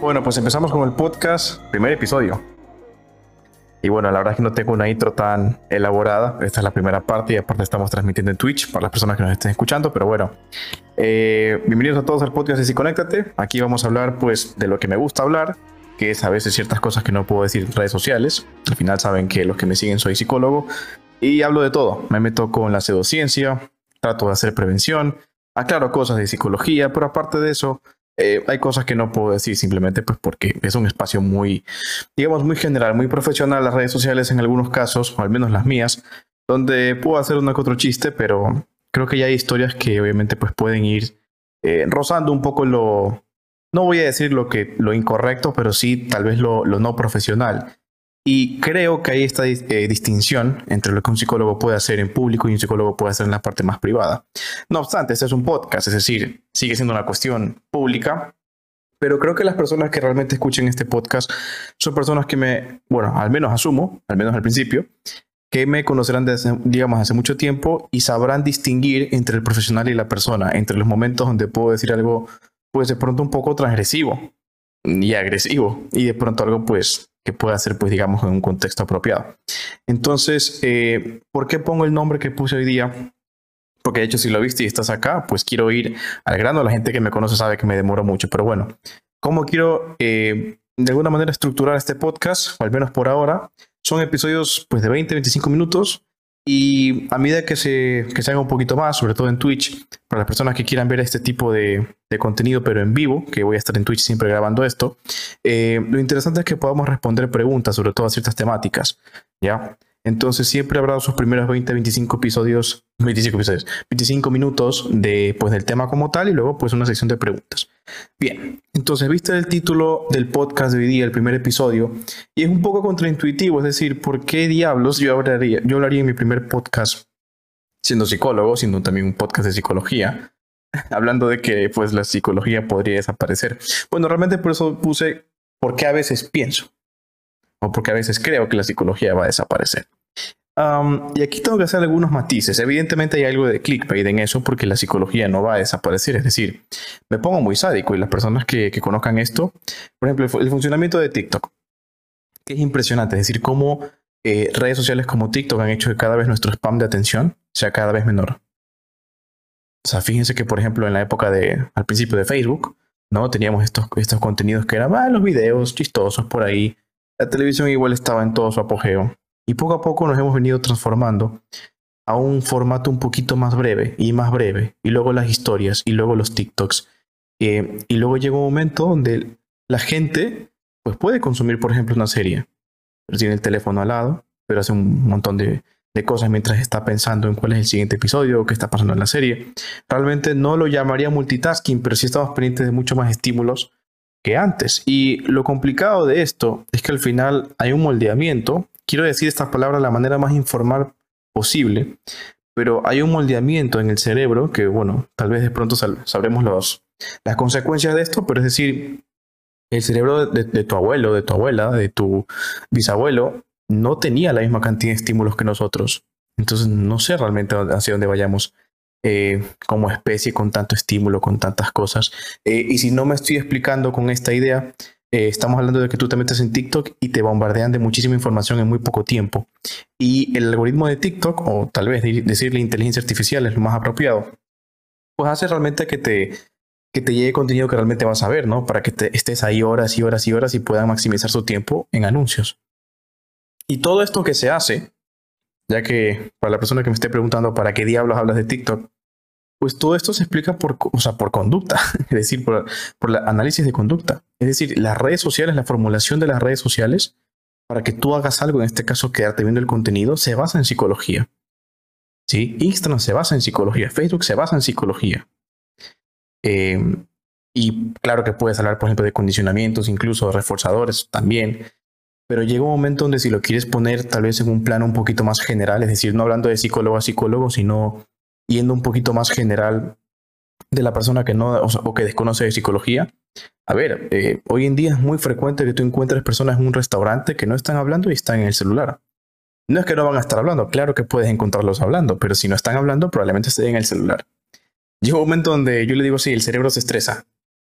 Bueno, pues empezamos con el podcast, primer episodio. Y bueno, la verdad es que no tengo una intro tan elaborada. Esta es la primera parte y aparte estamos transmitiendo en Twitch para las personas que nos estén escuchando. Pero bueno, eh, bienvenidos a todos al podcast de Conéctate. Aquí vamos a hablar pues de lo que me gusta hablar, que es a veces ciertas cosas que no puedo decir en redes sociales. Al final saben que los que me siguen soy psicólogo y hablo de todo. Me meto con la pseudociencia, trato de hacer prevención, aclaro cosas de psicología, pero aparte de eso, eh, hay cosas que no puedo decir simplemente pues porque es un espacio muy, digamos, muy general, muy profesional, las redes sociales en algunos casos, o al menos las mías, donde puedo hacer uno que otro chiste, pero creo que ya hay historias que obviamente pues pueden ir eh, rozando un poco lo, no voy a decir lo que lo incorrecto, pero sí tal vez lo, lo no profesional. Y creo que hay esta eh, distinción entre lo que un psicólogo puede hacer en público y un psicólogo puede hacer en la parte más privada. No obstante, este es un podcast, es decir, sigue siendo una cuestión pública, pero creo que las personas que realmente escuchen este podcast son personas que me, bueno, al menos asumo, al menos al principio, que me conocerán desde, digamos, hace mucho tiempo y sabrán distinguir entre el profesional y la persona, entre los momentos donde puedo decir algo, pues de pronto un poco transgresivo y agresivo, y de pronto algo, pues, que pueda ser, pues, digamos, en un contexto apropiado. Entonces, eh, ¿por qué pongo el nombre que puse hoy día? Porque de hecho, si lo viste y estás acá, pues quiero ir al grano. La gente que me conoce sabe que me demoro mucho, pero bueno, ¿cómo quiero eh, de alguna manera estructurar este podcast? Al menos por ahora, son episodios pues de 20, 25 minutos y a medida que se, que se haga un poquito más, sobre todo en Twitch, para las personas que quieran ver este tipo de, contenido, pero en vivo, que voy a estar en Twitch siempre grabando esto, eh, lo interesante es que podamos responder preguntas sobre todas ciertas temáticas, ¿ya? Entonces siempre habrá sus primeros 20, 25 episodios, 25 episodios, 25 minutos de, pues, del tema como tal y luego pues una sección de preguntas. Bien, entonces viste el título del podcast de hoy día, el primer episodio, y es un poco contraintuitivo, es decir, ¿por qué diablos yo hablaría, yo hablaría en mi primer podcast siendo psicólogo, siendo también un podcast de psicología, hablando de que pues la psicología podría desaparecer? Bueno, realmente por eso puse, ¿por qué a veces pienso? O porque a veces creo que la psicología va a desaparecer. y aquí tengo que hacer algunos matices. Evidentemente hay algo de clickbait en eso porque la psicología no va a desaparecer. Es decir, me pongo muy sádico y las personas que, conozcan esto, por ejemplo, el, funcionamiento de TikTok, que es impresionante. Es decir, cómo eh, redes sociales como TikTok han hecho que cada vez nuestro spam de atención sea cada vez menor. O sea, fíjense que, por ejemplo, en la época de, al principio de Facebook, ¿no? Teníamos estos, estos contenidos que eran ah, los videos chistosos por ahí, la televisión igual estaba en todo su apogeo y poco a poco nos hemos venido transformando a un formato un poquito más breve y más breve, y luego las historias, y luego los TikToks. Eh, y luego llega un momento donde la gente pues puede consumir, por ejemplo, una serie, pero tiene el teléfono al lado, pero hace un montón de, de cosas mientras está pensando en cuál es el siguiente episodio o qué está pasando en la serie. Realmente no lo llamaría multitasking, pero sí estamos pendientes de muchos más estímulos que antes. Y lo complicado de esto es que al final hay un moldeamiento. Quiero decir estas palabras de la manera más informal posible, pero hay un moldeamiento en el cerebro que, bueno, tal vez de pronto sabremos los, las consecuencias de esto, pero es decir, el cerebro de, de, tu abuelo, de tu abuela, de tu bisabuelo, no tenía la misma cantidad de estímulos que nosotros. Entonces, no sé realmente hacia dónde vayamos. Eh, como especie con tanto estímulo, con tantas cosas. Eh, y si no me estoy explicando con esta idea, eh, estamos hablando de que tú te metes en TikTok y te bombardean de muchísima información en muy poco tiempo. Y el algoritmo de TikTok, o tal vez decirle inteligencia artificial es lo más apropiado, pues hace realmente que te, que te llegue contenido que realmente vas a ver, ¿no? Para que te, estés ahí horas y horas y horas y puedan maximizar su tiempo en anuncios. Y todo esto que se hace ya que para la persona que me esté preguntando para qué diablos hablas de TikTok, pues todo esto se explica por, o sea, por conducta, es decir, por, por el análisis de conducta. Es decir, las redes sociales, la formulación de las redes sociales, para que tú hagas algo, en este caso quedarte viendo el contenido, se basa en psicología. ¿Sí? Instagram se basa en psicología, Facebook se basa en psicología. Em, y claro que puedes hablar, por ejemplo, de condicionamientos, incluso reforzadores también pero llega un momento donde si lo quieres poner tal vez en un plano un poquito más general, es decir, no hablando de psicólogo a psicólogo, sino yendo un poquito más general de la persona que no o, que desconoce de psicología. A ver, eh, hoy en día es muy frecuente que tú encuentres personas en un restaurante que no están hablando y están en el celular. No es que no van a estar hablando, claro que puedes encontrarlos hablando, pero si no están hablando, probablemente estén en el celular. Llega un momento donde yo le digo, sí, el cerebro se estresa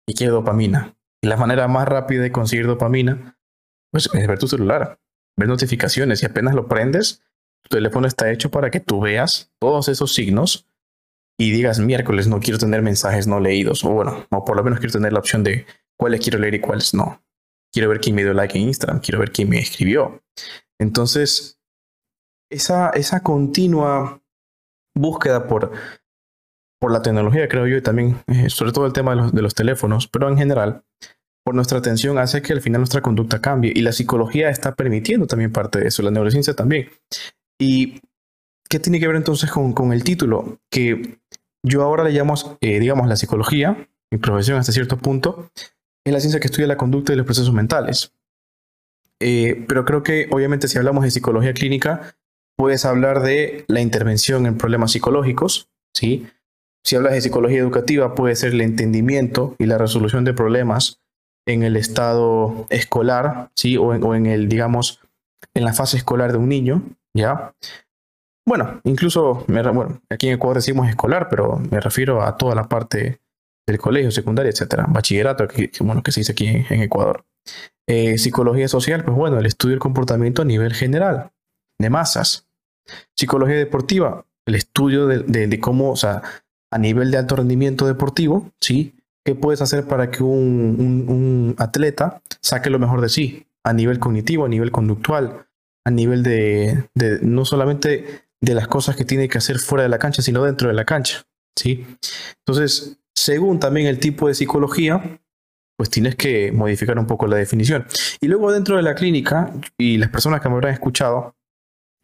y quiere dopamina. Y la manera más rápida de conseguir dopamina, pues es ver tu celular, ver notificaciones y apenas lo prendes, tu teléfono está hecho para que tú veas todos esos signos y digas miércoles no quiero tener mensajes no leídos o bueno, o por lo menos quiero tener la opción de cuáles quiero leer y cuáles no. Quiero ver quién me dio like en Instagram, quiero ver quién me escribió. Entonces, esa, esa continua búsqueda por, por la tecnología, creo yo, y también, eh, sobre todo el tema de los, de los teléfonos, pero en general, por nuestra atención hace que al final nuestra conducta cambie. Y la psicología está permitiendo también parte de eso, la neurociencia también. ¿Y qué tiene que ver entonces con, con el título? Que yo ahora le llamo, eh, digamos, la psicología, mi profesión hasta cierto punto, es la ciencia que estudia la conducta y los procesos mentales. Eh, pero creo que obviamente si hablamos de psicología clínica, puedes hablar de la intervención en problemas psicológicos, ¿sí? Si hablas de psicología educativa, puede ser el entendimiento y la resolución de problemas en el estado escolar, ¿sí? O en, el, digamos, en la fase escolar de un niño, ¿ya? Bueno, incluso, bueno, aquí en Ecuador decimos escolar, pero me refiero a toda la parte del colegio, secundaria, etcétera. Bachillerato, que, bueno, que se dice aquí en, Ecuador. Eh, psicología social, pues bueno, el estudio del comportamiento a nivel general, de masas. Psicología deportiva, el estudio de, cómo, o sea, a nivel de alto rendimiento deportivo, ¿sí? ¿Qué puedes hacer para que un, atleta saque lo mejor de sí? A nivel cognitivo, a nivel conductual, a nivel de, de no solamente de las cosas que tiene que hacer fuera de la cancha, sino dentro de la cancha. ¿sí? Entonces, según también el tipo de psicología, pues tienes que modificar un poco la definición. Y luego dentro de la clínica, y las personas que me habrán escuchado,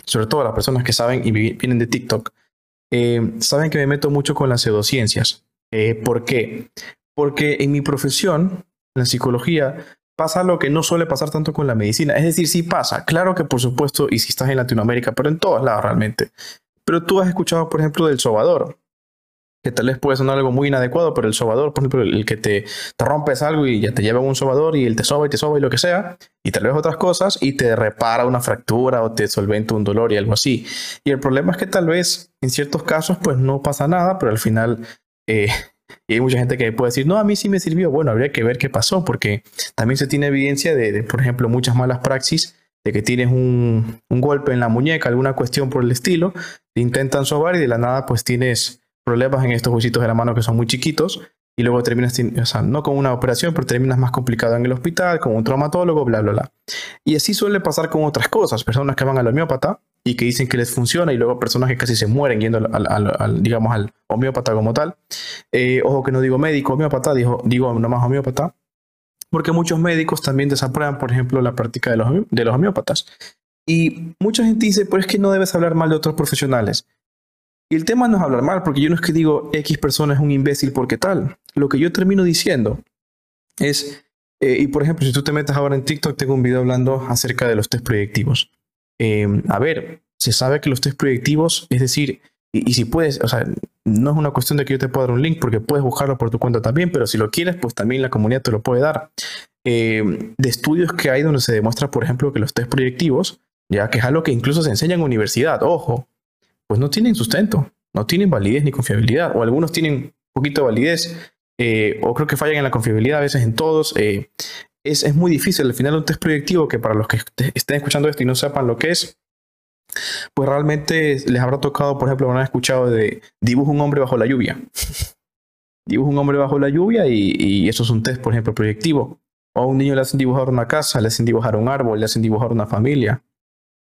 sobre todo las personas que saben y vienen de TikTok, eh, saben que me meto mucho con las pseudociencias. Eh, ¿Por qué? Porque en mi profesión, la psicología, pasa lo que no suele pasar tanto con la medicina. Es decir, sí pasa, claro que por supuesto, y si estás en Latinoamérica, pero en todos lados realmente. Pero tú has escuchado, por ejemplo, del sobador, que tal vez puede sonar algo muy inadecuado, pero el sobador, por ejemplo, el que te, te rompes algo y ya te lleva un sobador y él te soba y te soba y lo que sea, y tal vez otras cosas, y te repara una fractura o te solventa un dolor y algo así. Y el problema es que tal vez en ciertos casos pues no pasa nada, pero al final eh, y hay mucha gente que puede decir, no, a mí sí me sirvió. Bueno, habría que ver qué pasó, porque también se tiene evidencia de, por ejemplo, muchas malas praxis, de que tienes un, un, golpe en la muñeca, alguna cuestión por el estilo, te intentan sobar y de la nada pues tienes problemas en estos huesitos de la mano que son muy chiquitos y luego terminas, o sea, no con una operación, pero terminas más complicado en el hospital, con un traumatólogo, bla, bla, bla. Y así suele pasar con otras cosas, personas que van al homeópata y que dicen que les funciona y luego personas que casi se mueren yendo al, digamos, al homeópata como tal. Eh, ojo que no digo médico, homeópata, digo, digo nomás homeópata, porque muchos médicos también desaprueban, por ejemplo, la práctica de los, de los homeópatas. Y mucha gente dice, pues es que no debes hablar mal de otros profesionales. Y el tema no es hablar mal, porque yo no es que digo X persona es un imbécil porque tal. Lo que yo termino diciendo es, eh, y por ejemplo, si tú te metes ahora en TikTok, tengo un video hablando acerca de los test proyectivos. Em, a ver, se sabe que los test proyectivos, es decir, y, si puedes, o sea, no es una cuestión de que yo te pueda dar un link porque puedes buscarlo por tu cuenta también, pero si lo quieres, pues también la comunidad te lo puede dar. Em, de estudios que hay donde se demuestra, por ejemplo, que los test proyectivos, ya que es algo que incluso se enseña en universidad, ojo, pues no tienen sustento, no tienen validez ni confiabilidad, o algunos tienen un poquito de validez, eh, o creo que fallan en la confiabilidad a veces en todos. Eh, es, muy difícil. Al final, un test proyectivo que para los que estén escuchando esto y no sepan lo que es, pues realmente les habrá tocado, por ejemplo, habrán escuchado de dibujo un hombre bajo la lluvia. dibujo un hombre bajo la lluvia y, eso es un test, por ejemplo, proyectivo. O a un niño le hacen dibujar una casa, le hacen dibujar un árbol, le hacen dibujar una familia.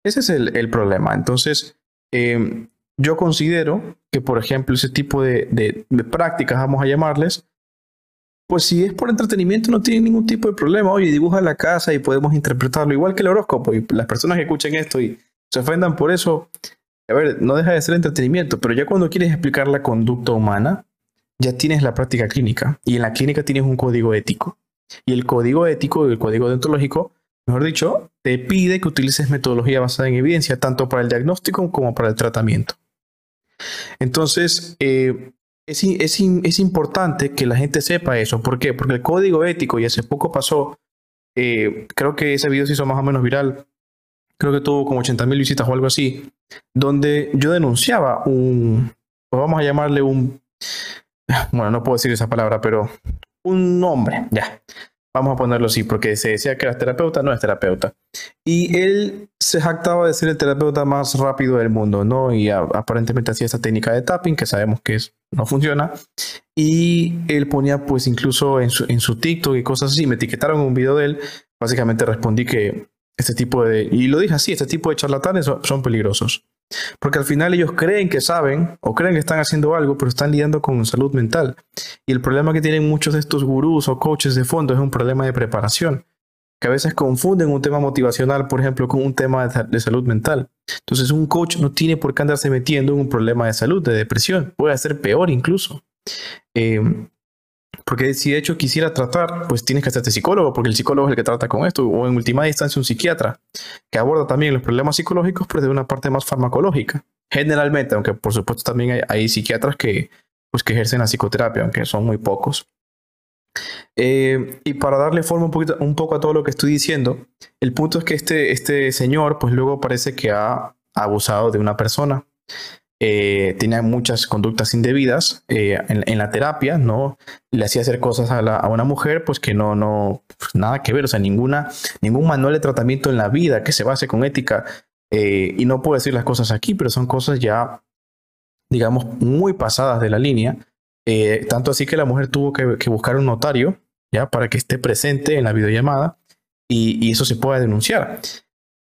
Ese es el, problema. Entonces, em, yo considero que, por ejemplo, ese tipo de, prácticas, vamos a llamarles, pues si es por entretenimiento no tiene ningún tipo de problema. Oye, dibuja la casa y podemos interpretarlo igual que el horóscopo. Y las personas que escuchen esto y se ofendan por eso, a ver, no deja de ser entretenimiento, pero ya cuando quieres explicar la conducta humana, ya tienes la práctica clínica. Y en la clínica tienes un código ético. Y el código ético y el código deontológico, mejor dicho, te pide que utilices metodología basada en evidencia, tanto para el diagnóstico como para el tratamiento. Entonces, eh, es, importante que la gente sepa eso. ¿Por qué? Porque el código ético, y hace poco pasó, eh, creo que ese video se hizo más o menos viral, creo que tuvo como 80 mil visitas o algo así, donde yo denunciaba un, vamos a llamarle un, bueno, no puedo decir esa palabra, pero un nombre, ya, Vamos a ponerlo así, porque se decía que era terapeuta, no es terapeuta. Y él se jactaba de ser el terapeuta más rápido del mundo, ¿no? Y aparentemente hacía esta técnica de tapping, que sabemos que es, no funciona. Y él ponía, pues, incluso en su, en su TikTok y cosas así. Me etiquetaron un video de él. Básicamente respondí que este tipo de. Y lo dije así: este tipo de charlatanes son peligrosos. Porque al final ellos creen que saben o creen que están haciendo algo, pero están lidiando con salud mental. Y el problema que tienen muchos de estos gurús o coaches de fondo es un problema de preparación, que a veces confunden un tema motivacional, por ejemplo, con un tema de, salud mental. Entonces un coach no tiene por qué andarse metiendo en un problema de salud, de depresión. Puede ser peor incluso. Eh, porque si de hecho quisiera tratar, pues tienes que hacerte psicólogo, porque el psicólogo es el que trata con esto, o en última instancia un psiquiatra, que aborda también los problemas psicológicos, pero de una parte más farmacológica. Generalmente, aunque por supuesto también hay, psiquiatras que, pues, que ejercen la psicoterapia, aunque son muy pocos. Eh, y para darle forma un, un poco a todo lo que estoy diciendo, el punto es que este, este señor, pues luego parece que ha abusado de una persona eh, tenía muchas conductas indebidas eh, en, la terapia, ¿no? Le hacía hacer cosas a, una mujer, pues que no, no, pues, nada que ver, o sea, ninguna, ningún manual de tratamiento en la vida que se base con ética, eh, y no puedo decir las cosas aquí, pero son cosas ya, digamos, muy pasadas de la línea, tanto así que la mujer tuvo que, buscar un notario, ya, para que esté presente en la videollamada, y, y eso se pueda denunciar.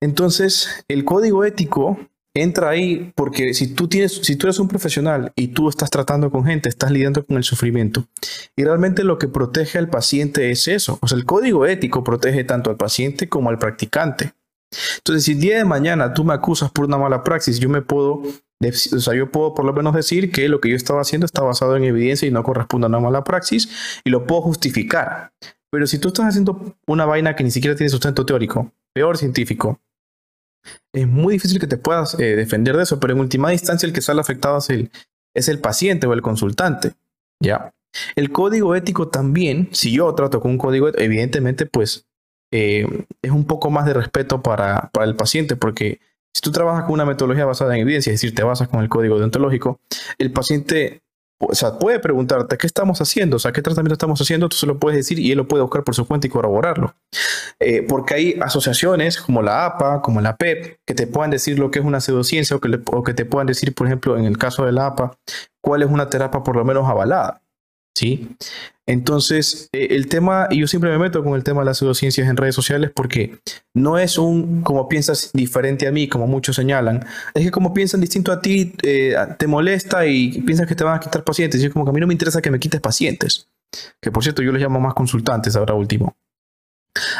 Entonces, el código ético entra ahí porque si tú tienes, si tú eres un profesional y tú estás tratando con gente, estás lidiando con el sufrimiento. Y realmente lo que protege al paciente es eso. O sea, el código ético protege tanto al paciente como al practicante. Entonces, si el día de mañana tú me acusas por una mala praxis, yo me puedo, o sea, yo puedo por lo menos decir que lo que yo estaba haciendo está basado en evidencia y no corresponde a una mala praxis y lo puedo justificar. Pero si tú estás haciendo una vaina que ni siquiera tiene sustento teórico, peor científico, es muy difícil que te puedas eh, defender de eso, pero en última instancia el que sale afectado es el, es el paciente o el consultante. ¿ya? El código ético también, si yo trato con un código, evidentemente, pues eh, es un poco más de respeto para, para el paciente, porque si tú trabajas con una metodología basada en evidencia, es decir, te basas con el código deontológico, el paciente o sea, puede preguntarte qué estamos haciendo, o sea, qué tratamiento estamos haciendo, tú se lo puedes decir y él lo puede buscar por su cuenta y corroborarlo. Eh, porque hay asociaciones como la APA, como la PEP, que te puedan decir lo que es una pseudociencia o que, o que te puedan decir, por ejemplo, en el caso de la APA, cuál es una terapia por lo menos avalada. ¿sí? Entonces, eh, el tema, y yo siempre me meto con el tema de las pseudociencias en redes sociales porque no es un como piensas diferente a mí, como muchos señalan, es que como piensan distinto a ti, eh, te molesta y piensas que te van a quitar pacientes. Y es como que a mí no me interesa que me quites pacientes, que por cierto yo les llamo más consultantes ahora último.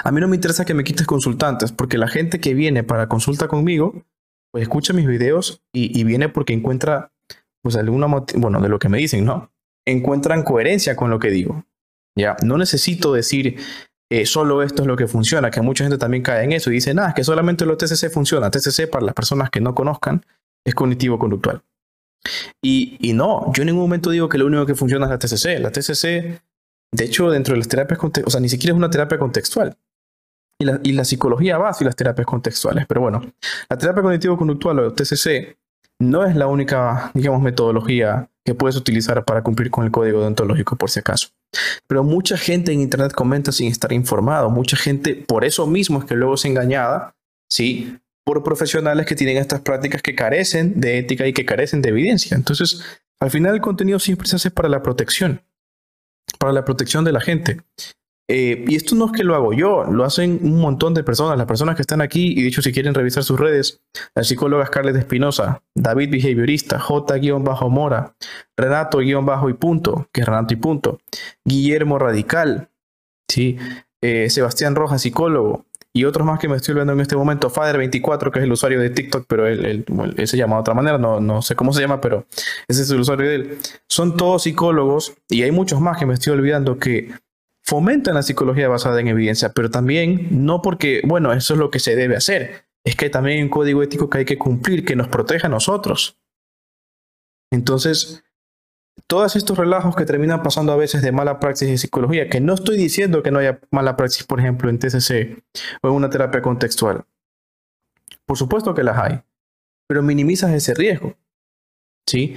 A mí no me interesa que me quites consultantes porque la gente que viene para consulta conmigo, pues escucha mis videos y, y viene porque encuentra, pues alguna, bueno, de lo que me dicen, ¿no? Encuentran coherencia con lo que digo. Ya, no necesito decir eh, solo esto es lo que funciona, que mucha gente también cae en eso y dice, nada, es que solamente lo TCC funciona. TCC, para las personas que no conozcan, es cognitivo-conductual. Y, y, no, yo en ningún momento digo que lo único que funciona es la TCC. La TCC, de hecho, dentro de las terapias, o sea, ni siquiera es una terapia contextual. Y la, y la psicología va hacia las terapias contextuales. Pero bueno, la terapia cognitivo-conductual o TCC no es la única, digamos, metodología que puedes utilizar para cumplir con el código deontológico, por si acaso. Pero mucha gente en Internet comenta sin estar informado. Mucha gente, por eso mismo es que luego es engañada, ¿sí? Por profesionales que tienen estas prácticas que carecen de ética y que carecen de evidencia. Entonces, al final el contenido siempre se hace para la protección, para la protección de la gente. Eh, y esto no es que lo hago yo, lo hacen un montón de personas, las personas que están aquí, y de hecho si quieren revisar sus redes, la psicóloga Scarlett Espinosa, David Behaviorista, J-Mora, Renato-y punto, que es Renato y punto, Guillermo Radical, ¿sí? Eh, Sebastián Rojas, psicólogo, y otros más que me estoy viendo en este momento, Fader24, que es el usuario de TikTok, pero él, se llama de otra manera, no, no sé cómo se llama, pero ese es el usuario de él. Son todos psicólogos, y hay muchos más que me estoy olvidando que fomentan la psicología basada en evidencia, pero también no porque, bueno, eso es lo que se debe hacer, es que también hay un código ético que hay que cumplir que nos proteja a nosotros. Entonces, todos estos relajos que terminan pasando a veces de mala praxis en psicología, que no estoy diciendo que no haya mala praxis, por ejemplo, en TCC o en una terapia contextual. Por supuesto que las hay, pero minimizas ese riesgo. ¿Sí?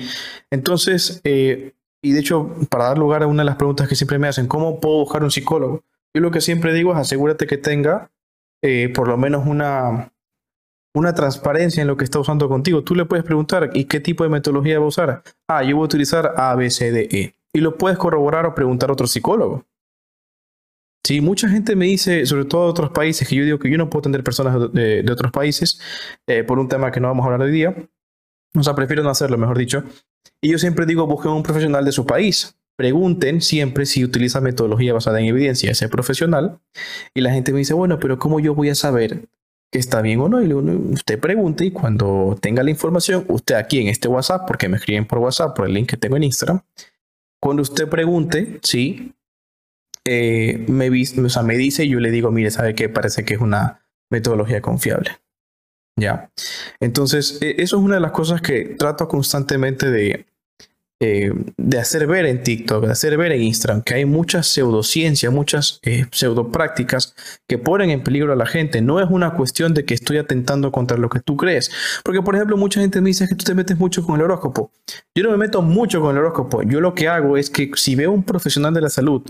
Entonces, eh, y de hecho, para dar lugar a una de las preguntas que siempre me hacen, ¿cómo puedo buscar un psicólogo? Yo lo que siempre digo es asegúrate que tenga eh, por lo menos una, una transparencia en lo que está usando contigo. Tú le puedes preguntar, ¿y qué tipo de metodología va a usar? Ah, yo voy a utilizar A, E. Y lo puedes corroborar o preguntar a otro psicólogo. Sí, mucha gente me dice, sobre todo de otros países, que yo digo que yo no puedo atender personas de, otros países eh, por un tema que no vamos a hablar hoy día. O sea, prefiero no hacerlo, mejor dicho. Y yo siempre digo, busquen un profesional de su país. Pregunten siempre si utiliza metodología basada en evidencia ese profesional. Y la gente me dice, bueno, pero ¿cómo yo voy a saber que está bien o no? Y usted pregunte y cuando tenga la información, usted aquí en este WhatsApp, porque me escriben por WhatsApp, por el link que tengo en Instagram, cuando usted pregunte, sí, eh, me, o sea, me dice y yo le digo, mire, sabe que parece que es una metodología confiable. Ya. Entonces, e, eso es una de las cosas que trato constantemente de, eh, de hacer ver en TikTok, de hacer ver en Instagram, que hay muchas pseudociencias, muchas eh, pseudoprácticas que ponen en peligro a la gente. No es una cuestión de que estoy atentando contra lo que tú crees. Porque, por ejemplo, mucha gente me dice que tú te metes mucho con el horóscopo. Yo no me meto mucho con el horóscopo. Yo lo que hago es que si veo un profesional de la salud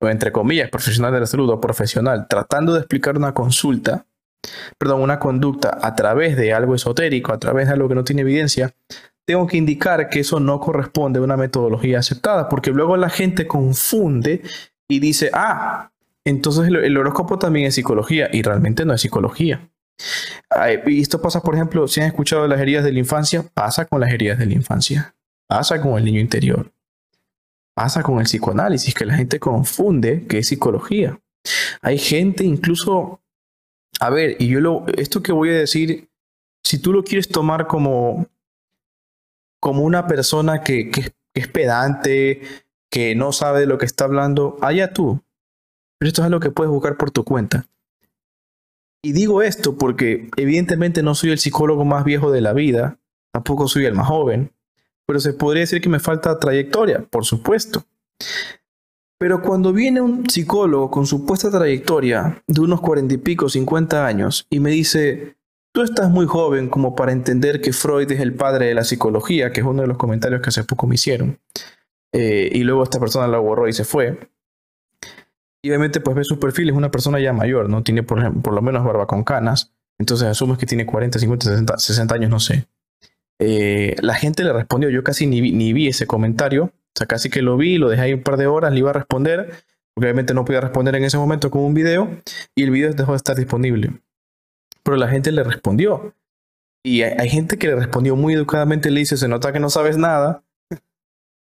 o entre comillas, profesional de la salud o profesional, tratando de explicar una consulta, perdón, una conducta a través de algo esotérico, a través de algo que no tiene evidencia, tengo que indicar que eso no corresponde a una metodología aceptada, porque luego la gente confunde y dice, ah, entonces el, horóscopo también es psicología, y realmente no es psicología. Y esto pasa, por ejemplo, si han escuchado las heridas de la infancia, pasa con las heridas de la infancia, pasa con el niño interior pasa con el psicoanálisis, que la gente confunde que es psicología. Hay gente incluso, a ver, y yo lo, esto que voy a decir, si tú lo quieres tomar como, como una persona que, que, es pedante, que no sabe de lo que está hablando, allá tú. Pero esto es lo que puedes buscar por tu cuenta. Y digo esto porque evidentemente no soy el psicólogo más viejo de la vida, tampoco soy el más joven, pero se podría decir que me falta trayectoria, por supuesto. Pero cuando viene un psicólogo con supuesta trayectoria de unos cuarenta y pico, cincuenta años, y me dice, tú estás muy joven como para entender que Freud es el padre de la psicología, que es uno de los comentarios que hace poco me hicieron, eh, y luego esta persona lo borró y se fue. Y obviamente pues ve su perfil, es una persona ya mayor, ¿no? Tiene por, por lo menos barba con canas, entonces asumes que tiene 40, 50, 60, 60 años, no sé. Eh, la gente le respondió, yo casi ni vi, ese comentario, sea, casi que lo vi, lo dejé ahí un par de horas, le iba a responder, porque obviamente no podía responder en ese momento con un video, y el video dejó de estar disponible. Pero la gente le respondió. Y hay, gente que le respondió muy educadamente, le dice, se nota que no sabes nada.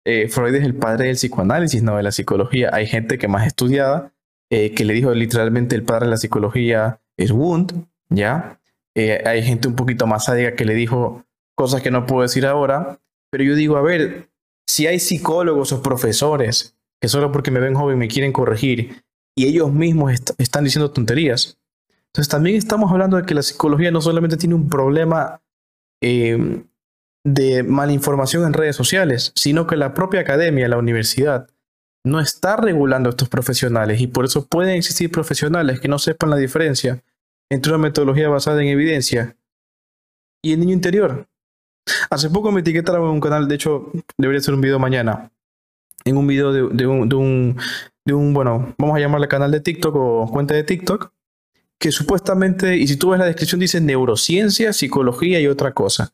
Eh, Freud es el padre del psicoanálisis, no de la psicología. Hay gente que más estudiada, eh, que le dijo literalmente el padre de la psicología es Wundt, ¿ya? hay gente un poquito más sádica que le dijo cosas que no puedo decir ahora, pero yo digo, a ver, si hay psicólogos o profesores que solo porque me ven joven me quieren corregir y ellos mismos están diciendo tonterías, entonces también estamos hablando de que la psicología no solamente tiene un problema eh, de malinformación en redes sociales, sino que la propia academia, la universidad, no está regulando a estos profesionales y por eso pueden existir profesionales que no sepan la diferencia entre una metodología basada en evidencia y el niño interior. Hace poco me etiquetaron en un canal, de hecho, debería ser un video mañana. En un video de, un, de, un, de un, bueno, vamos a llamarle canal de TikTok o cuenta de TikTok, que supuestamente, y si tú ves la descripción, dice neurociencia, psicología y otra cosa.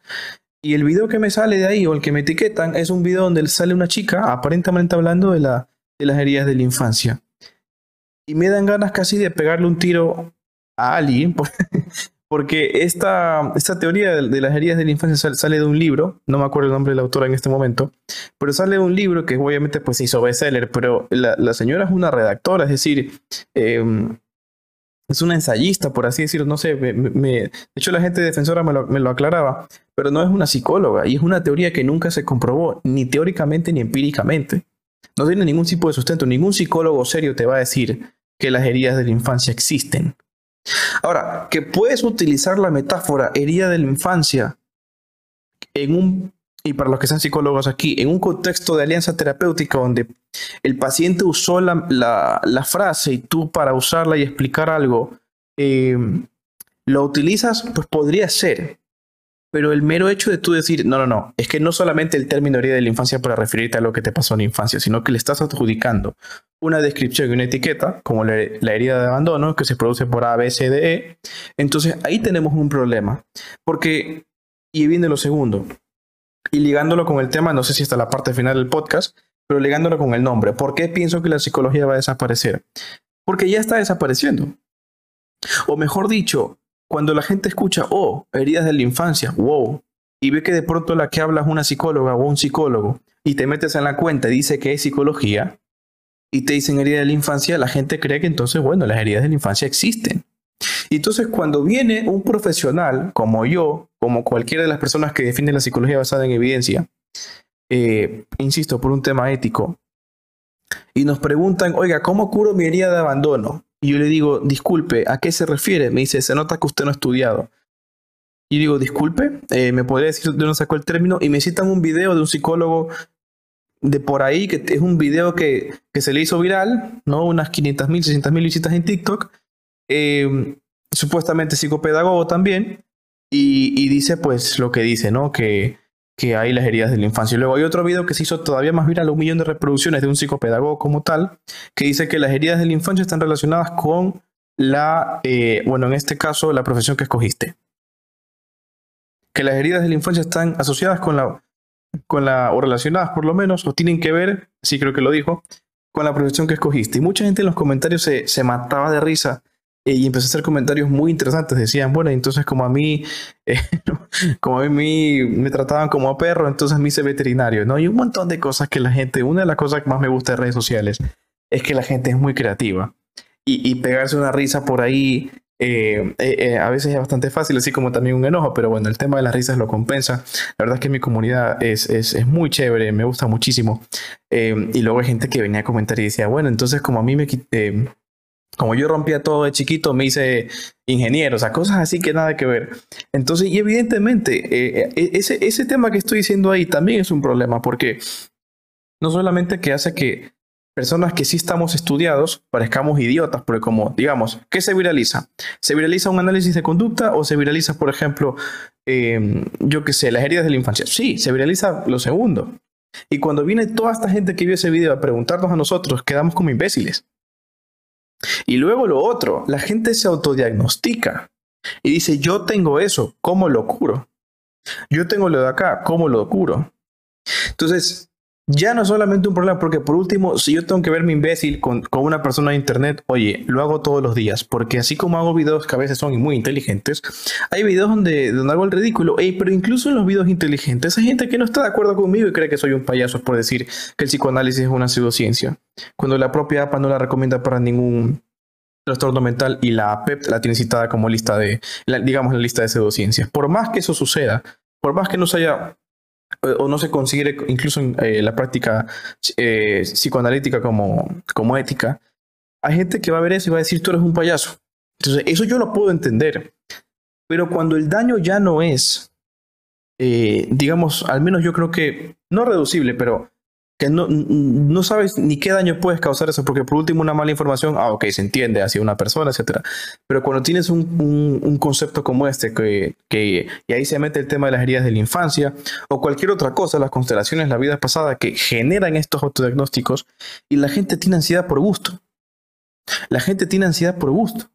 Y el video que me sale de ahí, o el que me etiquetan, es un video donde sale una chica aparentemente hablando de, la, de las heridas de la infancia. Y me dan ganas casi de pegarle un tiro a alguien, porque esta, esta teoría de, las heridas de la infancia sale, de un libro, no me acuerdo el nombre de la autora en este momento, pero sale de un libro que obviamente pues hizo bestseller, pero la, señora es una redactora, es decir, em, es una ensayista, por así decirlo, no sé, de hecho la gente defensora me me lo aclaraba, pero no es una psicóloga y es una teoría que nunca se comprobó, ni teóricamente ni empíricamente. No tiene ningún tipo de sustento, ningún psicólogo serio te va a decir que las heridas de la infancia existen. Ahora, que puedes utilizar la metáfora herida de la infancia en un, y para los que sean psicólogos aquí, en un contexto de alianza terapéutica donde el paciente usó la, frase y tú para usarla y explicar algo, em, lo utilizas, pues podría ser. Pero el mero hecho de tú decir, no, no, no, es que no solamente el término herida de la infancia para referirte a lo que te pasó en la infancia, sino que le estás adjudicando una descripción y una etiqueta, como la, herida de abandono, que se produce por A, B, C, D, E. Entonces ahí tenemos un problema. Porque, y viene lo segundo, y ligándolo con el tema, no sé si hasta la parte final del podcast, pero ligándolo con el nombre, ¿por qué pienso que la psicología va a desaparecer? Porque ya está desapareciendo. O mejor dicho, cuando la gente escucha, oh, heridas de la infancia, wow, y ve que de pronto la que habla es una psicóloga o un psicólogo, y te metes en la cuenta y dice que es psicología, y te dicen heridas de la infancia, la gente cree que entonces, bueno, las heridas de la infancia existen. Y entonces cuando viene un profesional como yo, como cualquiera de las personas que defienden la psicología basada en evidencia, eh, insisto, por un tema ético, y nos preguntan, oiga, ¿cómo curo mi herida de abandono? Y yo le digo, disculpe, ¿a qué se refiere? Me dice, se nota que usted no ha estudiado. Y digo, disculpe, eh, ¿me podría decir de dónde sacó el término? Y me citan un video de un psicólogo de por ahí, que es un video que, que se le hizo viral, ¿no? Unas 500 mil, 600 mil visitas en TikTok. Eh, supuestamente psicopedagogo también. Y, y, dice pues lo que dice, ¿no? Que que hay las heridas de la infancia. Y luego hay otro video que se hizo todavía más viral, un millón de reproducciones de un psicopedagogo como tal, que dice que las heridas de la infancia están relacionadas con la, eh, bueno, en este caso, la profesión que escogiste. Que las heridas de la infancia están asociadas con la, con la, o relacionadas por lo menos, o tienen que ver, sí creo que lo dijo, con la profesión que escogiste. Y mucha gente en los comentarios se, se mataba de risa y empezó a hacer comentarios muy interesantes. Decían, bueno, entonces como a mí, eh, como a mí me trataban como perro, entonces me hice veterinario, ¿no? Y un montón de cosas que la gente, una de las cosas que más me gusta de redes sociales es que la gente es muy creativa. Y, pegarse una risa por ahí eh, a veces es bastante fácil, así como también un enojo, pero bueno, el tema de las risas lo compensa. La verdad es que mi comunidad es, es, es muy chévere, me gusta muchísimo. y luego hay gente que venía a comentar y decía, bueno, entonces como a mí me, como yo rompía todo de chiquito, me hice ingeniero, o sea, cosas así que nada que ver. Entonces, y evidentemente, eh, eh, ese, ese tema que estoy diciendo ahí también es un problema, porque no solamente que hace que personas que sí estamos estudiados parezcamos idiotas, porque como, digamos, ¿qué se viraliza? ¿Se viraliza un análisis de conducta o se viraliza, por ejemplo, em, yo qué sé, las heridas de la infancia? Sí, se viraliza lo segundo. Y cuando viene toda esta gente que vio ese video a preguntarnos a nosotros, quedamos como imbéciles. Y luego lo otro, la gente se autodiagnostica y dice, yo tengo eso, ¿cómo lo curo? Yo tengo lo de acá, ¿cómo lo curo? Entonces, ya no es solamente un problema, porque por último, si yo tengo que verme imbécil con, una persona de internet, oye, lo hago todos los días, porque así como hago videos que a veces son muy inteligentes, hay videos donde, donde hago el ridículo, pero incluso en los videos inteligentes hay gente que no está de acuerdo conmigo y cree que soy un payaso por decir que el psicoanálisis es una pseudociencia, cuando la propia APA no la recomienda para ningún trastorno mental y la APEP la tiene citada como lista de, digamos, la lista de pseudociencias. Por más que eso suceda, por más que no se haya o no se considere incluso en eh, la práctica eh, psicoanalítica como, como ética, hay gente que va a ver eso y va a decir, tú eres un payaso. Entonces, eso yo lo puedo entender. Pero cuando el daño ya no es, eh, digamos, al menos yo creo que, no reducible, pero que no, no sabes ni qué daño puedes causar eso, porque por último una mala información, ah, ok, se entiende hacia una persona, etc. Pero cuando tienes un, un, concepto como este, que, que, y ahí se mete el tema de las heridas de la infancia, o cualquier otra cosa, las constelaciones, la vida pasada, que generan estos autodiagnósticos, y la gente tiene ansiedad por gusto. La gente tiene ansiedad por gusto.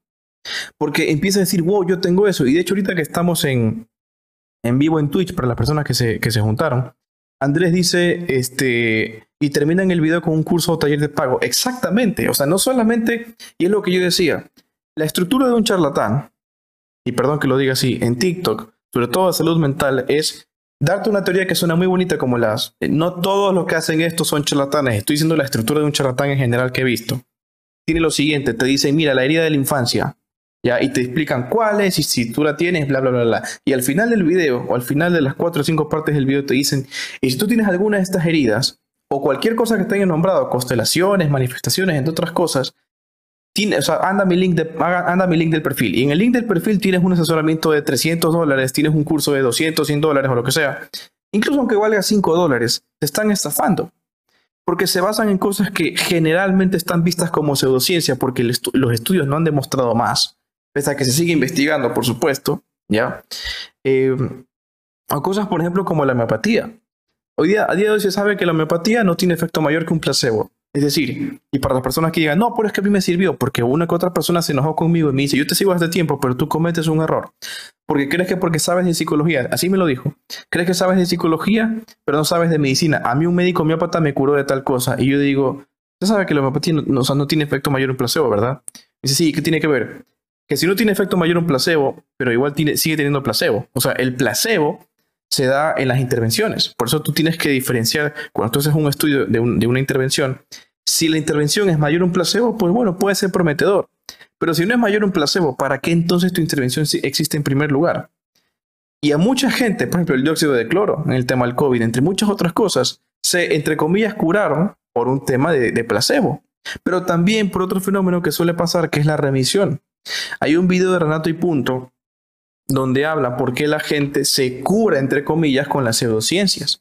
Porque empieza a decir, wow, yo tengo eso. Y de hecho ahorita que estamos en, en vivo en Twitch, para las personas que se, que se juntaron, Andrés dice, este, y termina en el video con un curso o taller de pago. Exactamente, o sea, no solamente, y es lo que yo decía, la estructura de un charlatán, y perdón que lo diga así, en TikTok, sobre todo de salud mental, es darte una teoría que suena muy bonita como las, eh, no todos los que hacen esto son charlatanes, estoy diciendo la estructura de un charlatán en general que he visto. Tiene lo siguiente, te dice, mira, la herida de la infancia, Y te explican cuáles y si tú la tienes, bla, bla, bla, bla. Y al final del video, o al final de las cuatro o cinco partes del video, te dicen, y si tú tienes alguna de estas heridas, o cualquier cosa que te nombrado, constelaciones, manifestaciones, entre otras cosas, anda mi, link de, anda mi link del perfil. Y en el link del perfil tienes un asesoramiento de 300 dólares, tienes un curso de 200, 100 dólares o lo que sea. Incluso aunque valga 5 dólares, te están estafando. Porque se basan en cosas que generalmente están vistas como pseudociencia porque los estudios no han demostrado más pese a que se sigue investigando, por supuesto, ¿ya? Eh, O cosas, por ejemplo, como la homeopatía. Hoy día, a día de hoy se sabe que la homeopatía no tiene efecto mayor que un placebo. Es decir, y para las personas que digan, no, pero es que a mí me sirvió, porque una que otra persona se enojó conmigo y me dice, yo te sigo hace tiempo, pero tú cometes un error. Porque crees que porque sabes de psicología, así me lo dijo, crees que sabes de psicología, pero no sabes de medicina. A mí un médico homeópata me curó de tal cosa. Y yo digo, usted sabe que la homeopatía no, no tiene efecto mayor un placebo, ¿verdad? dice, sí, ¿qué tiene que ver? Que si no tiene efecto mayor un placebo, pero igual tiene, sigue teniendo placebo. O sea, el placebo se da en las intervenciones. Por eso tú tienes que diferenciar, cuando tú haces un estudio de, una intervención, si la intervención es mayor un placebo, pues bueno, puede ser prometedor. Pero si no es mayor un placebo, ¿para qué entonces tu intervención existe en primer lugar? Y a mucha gente, por ejemplo, el dióxido de cloro en el tema del COVID, entre muchas otras cosas, se, entre comillas, curaron por un tema de, de placebo. Pero también por otro fenómeno que suele pasar, que es la remisión. Hay un video de Renato y Punto donde habla por qué la gente se cura, entre comillas, con las pseudociencias.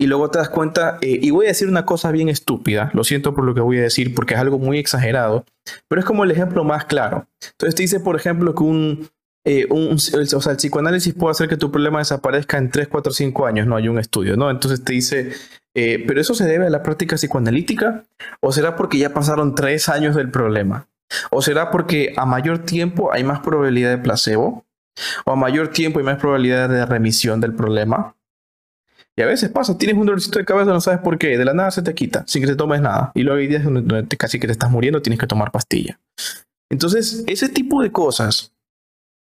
Y luego te das cuenta, eh, y voy a decir una cosa bien estúpida, lo siento por lo que voy a decir porque es algo muy exagerado, pero es como el ejemplo más claro. Entonces te dice, por ejemplo, que un, eh, o sea, el psicoanálisis puede hacer que tu problema desaparezca en 3, 4, 5 años, no hay un estudio, ¿no? Entonces te dice, eh, ¿pero eso se debe a la práctica psicoanalítica? ¿O será porque ya pasaron 3 años del problema? ¿O será porque a mayor tiempo hay más probabilidad de placebo? o a mayor tiempo y más probabilidad de remisión del problema. Y a veces pasa, tienes un dolorcito de cabeza, no sabes por qué, de la nada se te quita, sin que te tomes nada. Y luego hay días donde casi que te estás muriendo, tienes que tomar pastilla. Entonces, ese tipo de cosas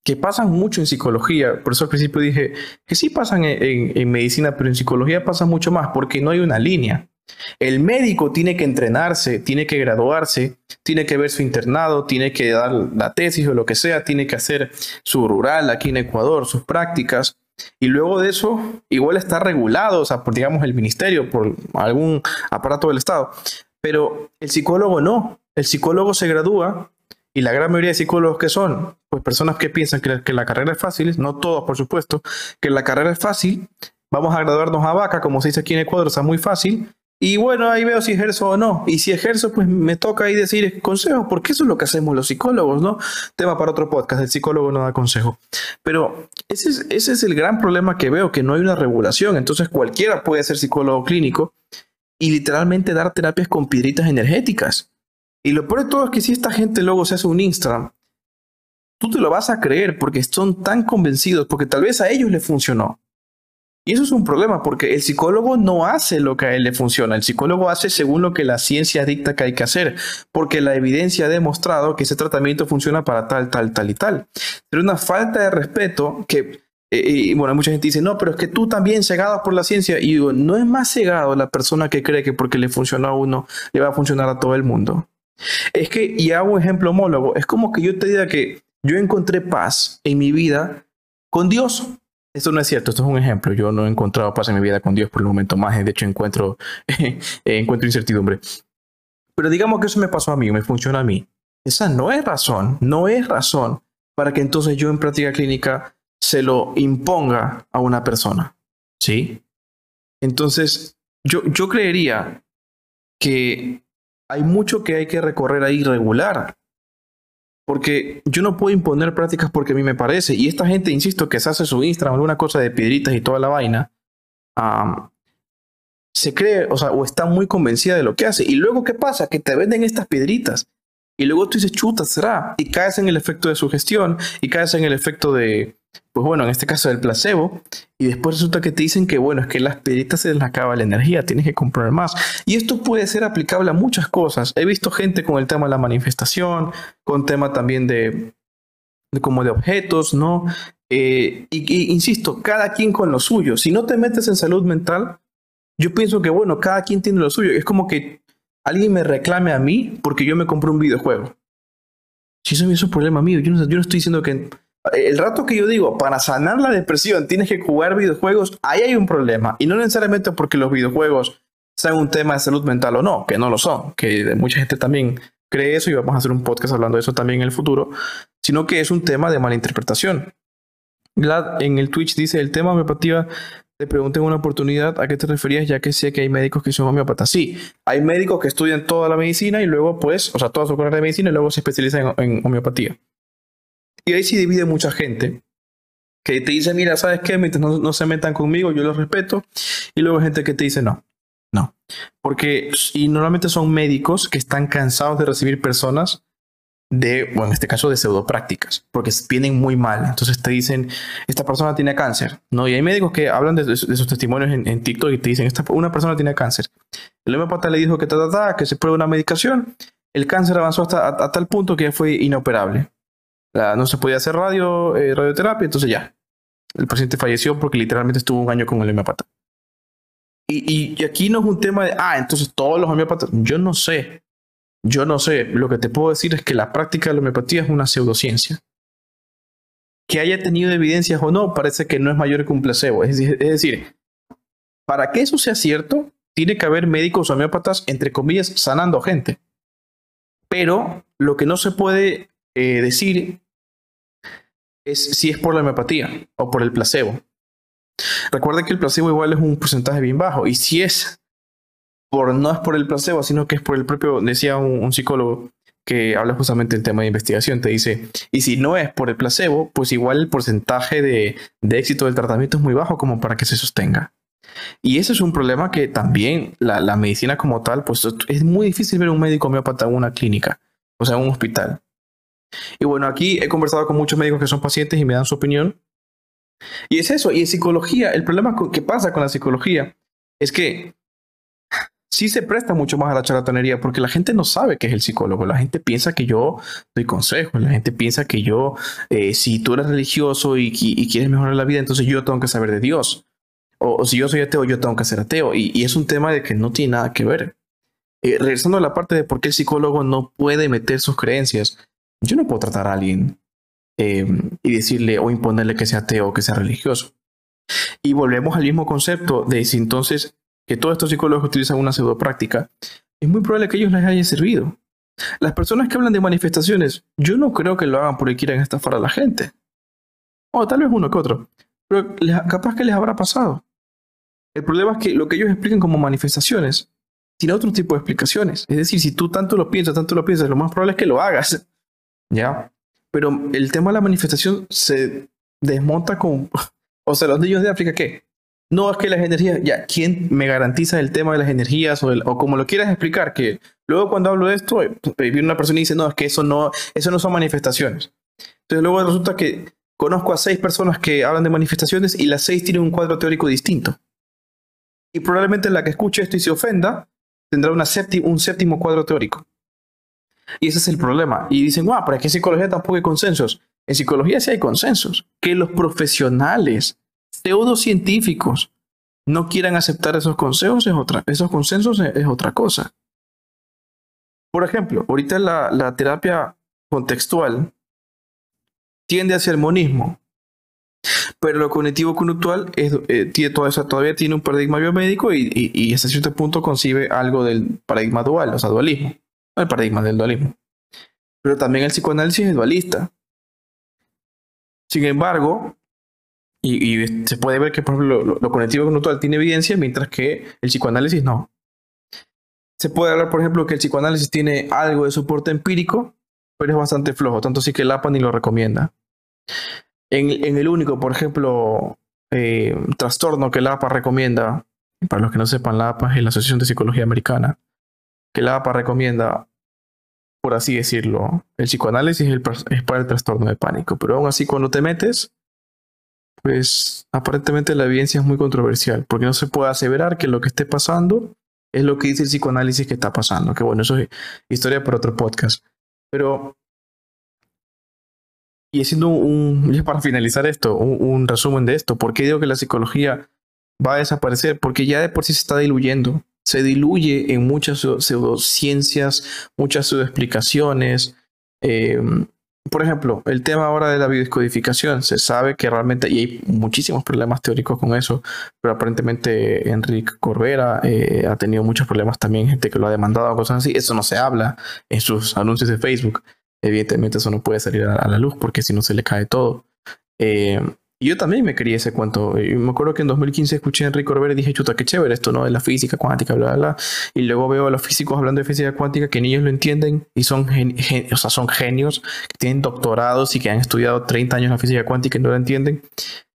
que pasan mucho en psicología, por eso al principio dije que sí pasan en medicina, pero en psicología pasa mucho más, porque no hay una línea. El médico tiene que entrenarse, tiene que graduarse, tiene que ver su internado, tiene que dar la tesis o lo que sea, tiene que hacer su rural aquí en Ecuador, sus prácticas. Y luego de eso, igual está regulado, o sea, por digamos el ministerio, por algún aparato del Estado. Pero el psicólogo no. El psicólogo se gradúa y la gran mayoría de psicólogos que son, pues personas que piensan que, la carrera es fácil, no todos por supuesto, que la carrera es fácil, vamos a graduarnos a vaca, como se dice aquí en Ecuador, o sea, muy fácil, y bueno, ahí veo si ejerzo o no. Y si ejerzo, pues me toca ahí decir consejos, porque eso es lo que hacemos los psicólogos, ¿no? Tema para otro podcast, el psicólogo no da consejo. Pero ese es, ese es el gran problema que veo, que no hay una regulación. Entonces cualquiera puede ser psicólogo clínico y literalmente dar terapias con piedritas energéticas. Y lo peor de todo es que si esta gente luego se hace un Instagram, tú te lo vas a creer porque son tan convencidos, porque tal vez a ellos les funcionó. Y eso es un problema porque el psicólogo no hace lo que a él le funciona, el psicólogo hace según lo que la ciencia dicta que hay que hacer, porque la evidencia ha demostrado que ese tratamiento funciona para tal, tal, tal y tal. Pero una falta de respeto que, eh, y bueno, mucha gente dice, no, pero es que tú también cegado por la ciencia, y digo, no es más cegado la persona que cree que porque le funciona a uno, le va a funcionar a todo el mundo. Es que, y hago un ejemplo homólogo, es como que yo te diga que yo encontré paz en mi vida con Dios. Esto no es cierto, esto es un ejemplo. Yo no he encontrado paz en mi vida con Dios por el momento más. De hecho, encuentro, encuentro incertidumbre. Pero digamos que eso me pasó a mí, me funciona a mí. Esa no es razón, no es razón para que entonces yo en práctica clínica se lo imponga a una persona. ¿Sí? Entonces, yo, yo creería que hay mucho que hay que recorrer ahí regular porque yo no puedo imponer prácticas porque a mí me parece. Y esta gente, insisto, que se hace su Instagram, alguna cosa de piedritas y toda la vaina, se cree, o sea, o está muy convencida de lo que hace. Y luego, ¿qué pasa? Que te venden estas piedritas. Y luego tú dices, chuta, será. Y caes en el efecto de sugestión y caes en el efecto de, pues bueno, en este caso del placebo, y después resulta que te dicen que bueno, es que las piedritas se les acaba la energía, tienes que comprar más. Y esto puede ser aplicable a muchas cosas. He visto gente con el tema de la manifestación, con tema también de, como de objetos, ¿no? Eh, y, insisto, cada quien con lo suyo. Si no te metes en salud mental, yo pienso que bueno, cada quien tiene lo suyo. Es como que alguien me reclame a mí porque yo me compré un videojuego. Si eso es un problema mío, yo no, yo no estoy diciendo que el rato que yo digo, para sanar la depresión tienes que jugar videojuegos, ahí hay un problema. Y no necesariamente porque los videojuegos sean un tema de salud mental o no, que no lo son, que mucha gente también cree eso y vamos a hacer un podcast hablando de eso también en el futuro, sino que es un tema de malinterpretación. Glad en el Twitch dice, el tema homeopatía, te pregunté en una oportunidad a qué te referías, ya que sé que hay médicos que son homeopatas. Sí, hay médicos que estudian toda la medicina y luego pues, o sea, toda su carrera de medicina y luego se especializan en homeopatía. Y ahí sí divide mucha gente que te dice, mira, ¿sabes qué? Mientras no, no se metan conmigo, yo los respeto. Y luego hay gente que te dice, no, no. Porque, y normalmente son médicos que están cansados de recibir personas de, bueno, en este caso de pseudoprácticas, porque vienen muy mal. Entonces te dicen, esta persona tiene cáncer, ¿no? Y hay médicos que hablan de, sus testimonios en, TikTok y te dicen, esta, una persona tiene cáncer. El homeopata le dijo que, ta, que se pruebe una medicación, el cáncer avanzó hasta tal punto que fue inoperable. no se podía hacer radio, eh, radioterapia, entonces ya. El paciente falleció porque literalmente estuvo un año con el homeopata. Y, y, aquí no es un tema de, ah, entonces todos los homeopatas, yo no sé. Yo no sé, lo que te puedo decir es que la práctica de la homeopatía es una pseudociencia. Que haya tenido evidencias o no, parece que no es mayor que un placebo. Es decir, para que eso sea cierto, tiene que haber médicos homeópatas, entre comillas, sanando gente. Pero lo que no se puede eh, decir es si es por la homeopatía o por el placebo. Recuerda que el placebo igual es un porcentaje bien bajo. Y si es por no es por el placebo, sino que es por el propio, decía un, psicólogo que habla justamente del tema de investigación, te dice, y si no es por el placebo, pues igual el porcentaje de, éxito del tratamiento es muy bajo como para que se sostenga. Y ese es un problema que también la, medicina como tal, pues es muy difícil ver un médico homeópata en una clínica, o sea, en un hospital. Y bueno, aquí he conversado con muchos médicos que son pacientes y me dan su opinión. Y es eso, y en psicología, el problema que pasa con la psicología es que sí se presta mucho más a la charlatanería porque la gente no sabe qué es el psicólogo. La gente piensa que yo doy consejos, la gente piensa que yo, eh, si tú eres religioso y, quieres mejorar la vida, entonces yo tengo que saber de Dios. O, si yo soy ateo, yo tengo que ser ateo. Y, es un tema de que no tiene nada que ver. Eh, regresando a la parte de por qué el psicólogo no puede meter sus creencias, yo no puedo tratar a alguien em, y decirle o imponerle que sea ateo o que sea religioso. Y volvemos al mismo concepto de si entonces que todos estos psicólogos utilizan una pseudopráctica, es muy probable que ellos les haya servido. Las personas que hablan de manifestaciones, yo no creo que lo hagan porque quieran estafar a la gente. O tal vez uno que otro. Pero capaz que les habrá pasado. El problema es que lo que ellos explican como manifestaciones tiene otro tipo de explicaciones. Es decir, si tú tanto lo piensas, tanto lo piensas, lo más probable es que lo hagas. ¿Ya? Pero el tema de la manifestación se desmonta con... O sea, los niños de África, ¿qué? No, es que las energías, ya, ¿quién me garantiza el tema de las energías o, o como lo quieras explicar? Que luego cuando hablo de esto, eh, viene una persona y dice, no, es que eso no, eso no son manifestaciones. Entonces luego resulta que conozco a seis personas que hablan de manifestaciones y las seis tienen un cuadro teórico distinto. Y probablemente la que escuche esto y se ofenda tendrá una un séptimo cuadro teórico. Y ese es el problema. Y dicen, guau, pero es que en psicología tampoco hay consensos. En psicología sí hay consensos. Que los profesionales pseudocientíficos no quieran aceptar esos consejos es otra, esos consensos es, otra cosa. Por ejemplo, ahorita la, terapia contextual tiende hacia el monismo, pero lo cognitivo conductual eh, tiene todavía tiene un paradigma biomédico y, y, hasta cierto punto concibe algo del paradigma dual, o sea, dualismo, el paradigma del dualismo. Pero también el psicoanálisis es dualista. Sin embargo, y, se puede ver que, por ejemplo, lo, cognitivo conductual tiene evidencia, mientras que el psicoanálisis no. Se puede hablar, por ejemplo, que el psicoanálisis tiene algo de soporte empírico, pero es bastante flojo, tanto así que el APA ni lo recomienda. En, en el único, por ejemplo, eh, trastorno que el APA recomienda, para los que no sepan, la APA es la Asociación de Psicología Americana, que la APA recomienda, por así decirlo, el psicoanálisis es, es para el trastorno de pánico, pero aún así cuando te metes, pues aparentemente la evidencia es muy controversial, porque no se puede aseverar que lo que esté pasando es lo que dice el psicoanálisis que está pasando. Que bueno, eso es historia para otro podcast. Pero, y haciendo un, ya para finalizar esto, un, resumen de esto, ¿por qué digo que la psicología va a desaparecer? Porque ya de por sí se está diluyendo. Se diluye en muchas pseudociencias, muchas pseudoexplicaciones. Eh, por ejemplo, el tema ahora de la biodescodificación, se sabe que realmente, y hay muchísimos problemas teóricos con eso, pero aparentemente Enrique Corbera eh, ha tenido muchos problemas también, gente que lo ha demandado, cosas así, eso no se habla en sus anuncios de Facebook, evidentemente eso no puede salir a, la luz porque si no se le cae todo. Eh, Y yo también me quería ese cuento. Y me acuerdo que en 2015 escuché a Enrique Corbera y dije, chuta, qué chévere esto, ¿no? De la física cuántica, bla, bla, bla. Y luego veo a los físicos hablando de física cuántica que ni ellos lo entienden y son, o sea, son genios que tienen doctorados y que han estudiado 30 años la física cuántica y no la entienden.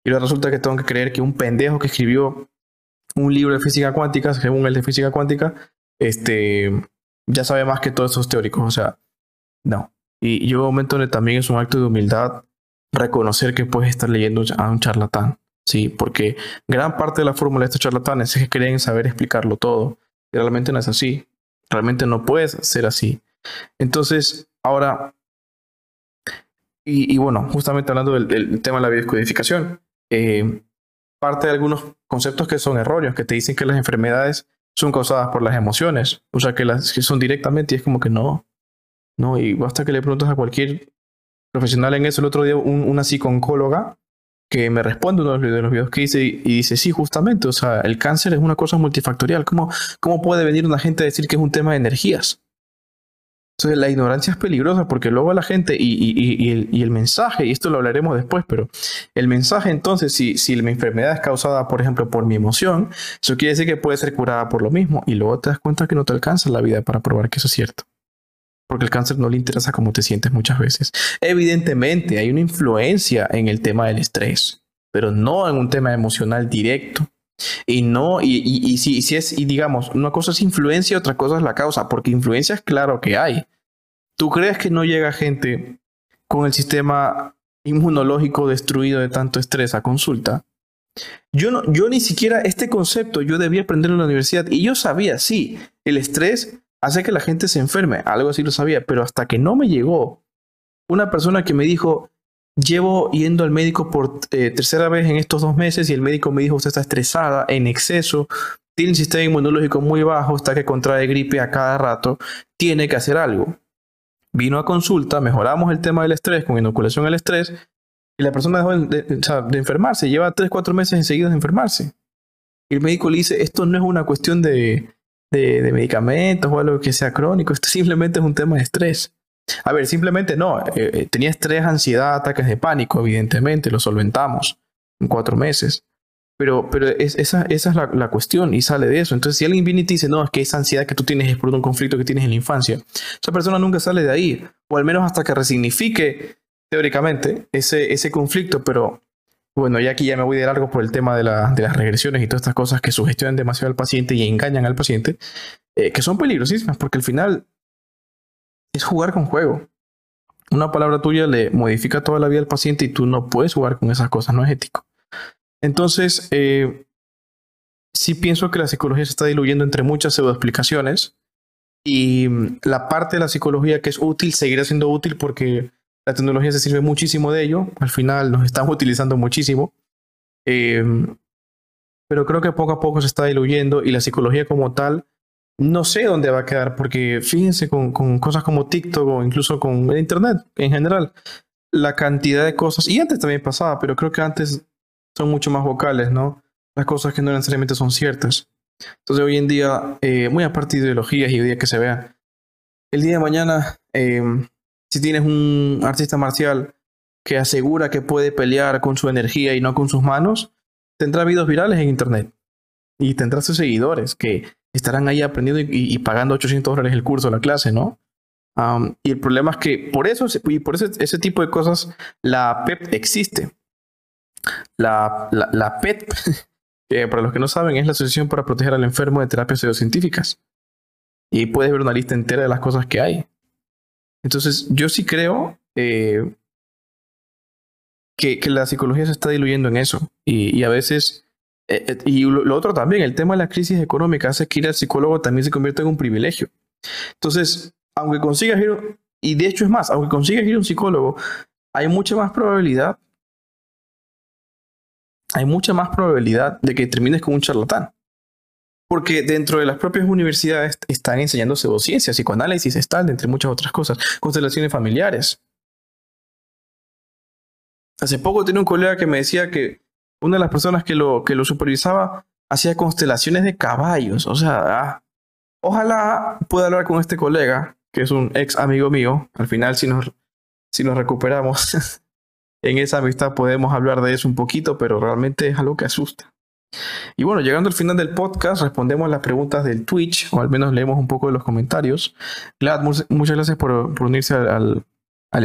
Y ahora resulta que tengo que creer que un pendejo que escribió un libro de física cuántica, según el de física cuántica, este, ya sabe más que todos esos teóricos. O sea, no. Y yo momento donde también es un acto de humildad reconocer que puedes estar leyendo a un charlatán. Sí, porque gran parte de la fórmula de estos charlatanes es que creen saber explicarlo todo. Y realmente no es así. Realmente no puedes ser así. Entonces, ahora, y, bueno, justamente hablando del, tema de la biodescodificación, eh, parte de algunos conceptos que son erróneos, que te dicen que las enfermedades son causadas por las emociones, o sea, que las que son directamente y es como que no, no, y basta que le preguntas a cualquier profesional en eso el otro día, una psicóloga que me responde uno de los videos que hice y, dice, sí, justamente, o sea, el cáncer es una cosa multifactorial. ¿Cómo, ¿Cómo puede venir una gente a decir que es un tema de energías? Entonces la ignorancia es peligrosa porque luego la gente y, y, el, y, el, mensaje, y esto lo hablaremos después, pero el mensaje entonces, si, si mi enfermedad es causada, por ejemplo, por mi emoción, eso quiere decir que puede ser curada por lo mismo y luego te das cuenta que no te alcanza la vida para probar que eso es cierto porque el cáncer no le interesa cómo te sientes muchas veces. Evidentemente hay una influencia en el tema del estrés, pero no en un tema emocional directo. Y no, y, y, si, si, es, y digamos, una cosa es influencia, otra cosa es la causa, porque influencia es claro que hay. ¿Tú crees que no llega gente con el sistema inmunológico destruido de tanto estrés a consulta? Yo, no, yo ni siquiera este concepto yo debía aprenderlo en la universidad y yo sabía, sí, el estrés hace que la gente se enferme, algo así lo sabía, pero hasta que no me llegó una persona que me dijo, llevo yendo al médico por eh, tercera vez en estos dos meses y el médico me dijo, usted está estresada, en exceso, tiene un sistema inmunológico muy bajo, está que contrae gripe a cada rato, tiene que hacer algo. Vino a consulta, mejoramos el tema del estrés con inoculación al estrés y la persona dejó de, de enfermarse, lleva tres, cuatro meses enseguida de enfermarse. Y el médico le dice, esto no es una cuestión de, de, medicamentos o algo que sea crónico. Esto simplemente es un tema de estrés. A ver, simplemente no. Eh, eh, tenía estrés, ansiedad, ataques de pánico, evidentemente, lo solventamos en cuatro meses. Pero, pero esa, esa es la, cuestión y sale de eso. Entonces, si alguien viene y te dice, no, es que esa ansiedad que tú tienes es por un conflicto que tienes en la infancia, esa persona nunca sale de ahí. O al menos hasta que resignifique teóricamente ese, ese conflicto, pero bueno, ya aquí ya me voy de largo por el tema de, las regresiones y todas estas cosas que sugestionan demasiado al paciente y engañan al paciente, eh, que son peligrosísimas, porque al final es jugar con juego. Una palabra tuya le modifica toda la vida al paciente y tú no puedes jugar con esas cosas, no es ético. Entonces, eh, sí pienso que la psicología se está diluyendo entre muchas pseudoexplicaciones y mm, la parte de la psicología que es útil seguirá siendo útil porque la tecnología se sirve muchísimo de ello. Al final nos estamos utilizando muchísimo. Em, pero creo que poco a poco se está diluyendo y la psicología como tal, no sé dónde va a quedar, porque fíjense con, cosas como TikTok o incluso con el Internet en general, la cantidad de cosas, y antes también pasaba, pero creo que antes son mucho más vocales, ¿no? Las cosas que no necesariamente son ciertas. Entonces hoy en día, eh, muy aparte de ideologías y de que se vean, el día de mañana em, si tienes un artista marcial que asegura que puede pelear con su energía y no con sus manos, tendrá videos virales en internet y tendrá sus seguidores que estarán ahí aprendiendo y, pagando 800 dólares el curso, la clase, ¿no? y el problema es que por eso y por ese, tipo de cosas la PEP existe. La, la, la PEP, que para los que no saben, es la Asociación para Proteger al Enfermo de Terapias Pseudocientíficas. Y puedes ver una lista entera de las cosas que hay. Entonces, yo sí creo eh, que, la psicología se está diluyendo en eso. Y, a veces, eh, eh, y lo, otro también, el tema de la crisis económica hace que ir al psicólogo también se convierta en un privilegio. Entonces, aunque consigas ir, y de hecho es más, aunque consigas ir a un psicólogo, hay mucha más probabilidad, hay mucha más probabilidad de que termines con un charlatán. Porque dentro de las propias universidades están enseñando pseudociencias, psicoanálisis, estal, entre muchas otras cosas, constelaciones familiares. Hace poco tenía un colega que me decía que una de las personas que lo, que lo supervisaba hacía constelaciones de caballos. O sea, ah, ojalá pueda hablar con este colega, que es un ex amigo mío. Al final, si nos, si nos recuperamos, en esa amistad podemos hablar de eso un poquito, pero realmente es algo que asusta. Y bueno, llegando al final del podcast, respondemos las preguntas del Twitch, o al menos leemos un poco de los comentarios. Glad, muchas gracias por, unirse al,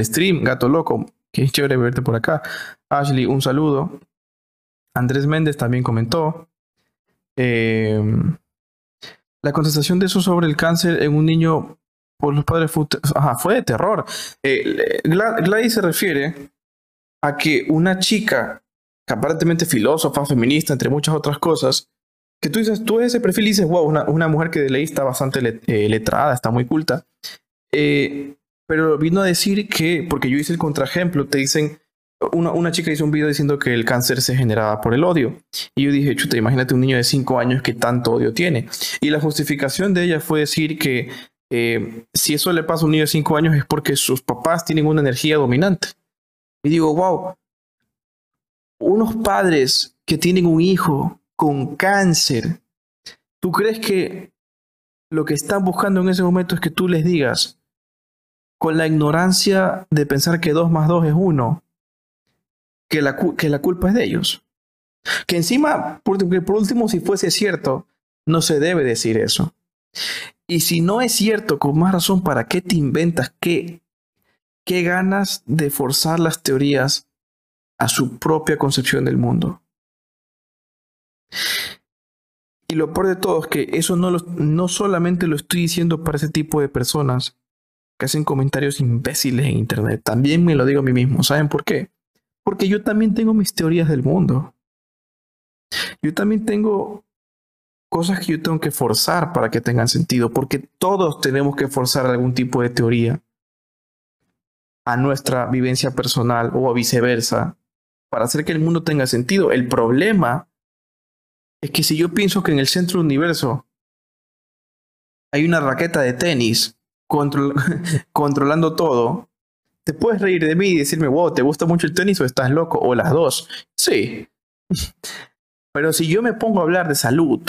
stream. Gato Loco, que chévere verte por acá. Ashley, un saludo. Andrés Méndez también comentó. Em, la contestación de eso sobre el cáncer en un niño por los padres fue, de terror. Eh, Gladys se refiere a que una chica, aparentemente filósofa, feminista, entre muchas otras cosas, que tú dices, tú ese perfil y dices, wow, una, una mujer que de ley está bastante eh, letrada, está muy culta, eh, pero vino a decir que, porque yo hice el contraejemplo, te dicen, una, una, chica hizo un video diciendo que el cáncer se generaba por el odio. Y yo dije, chuta, imagínate un niño de 5 años que tanto odio tiene. Y la justificación de ella fue decir que eh, si eso le pasa a un niño de 5 años es porque sus papás tienen una energía dominante. Y digo, wow, unos padres que tienen un hijo con cáncer, ¿tú crees que lo que están buscando en ese momento es que tú les digas, con la ignorancia de pensar que 2 más 2 es 1, que la, que la culpa es de ellos? Que encima, porque por último, si fuese cierto, no se debe decir eso. Y si no es cierto, con más razón, ¿para qué te inventas? ¿Qué, qué ganas de forzar las teorías a su propia concepción del mundo? Y lo peor de todo es que eso no, no solamente lo estoy diciendo para ese tipo de personas que hacen comentarios imbéciles en Internet, también me lo digo a mí mismo. ¿Saben por qué? Porque yo también tengo mis teorías del mundo. Yo también tengo cosas que yo tengo que forzar para que tengan sentido, porque todos tenemos que forzar algún tipo de teoría a nuestra vivencia personal o viceversa para hacer que el mundo tenga sentido. El problema es que si yo pienso que en el centro del universo hay una raqueta de tenis controlando todo, te puedes reír de mí y decirme, wow, ¿te gusta mucho el tenis o estás loco? O las dos. Sí. Pero si yo me pongo a hablar de salud,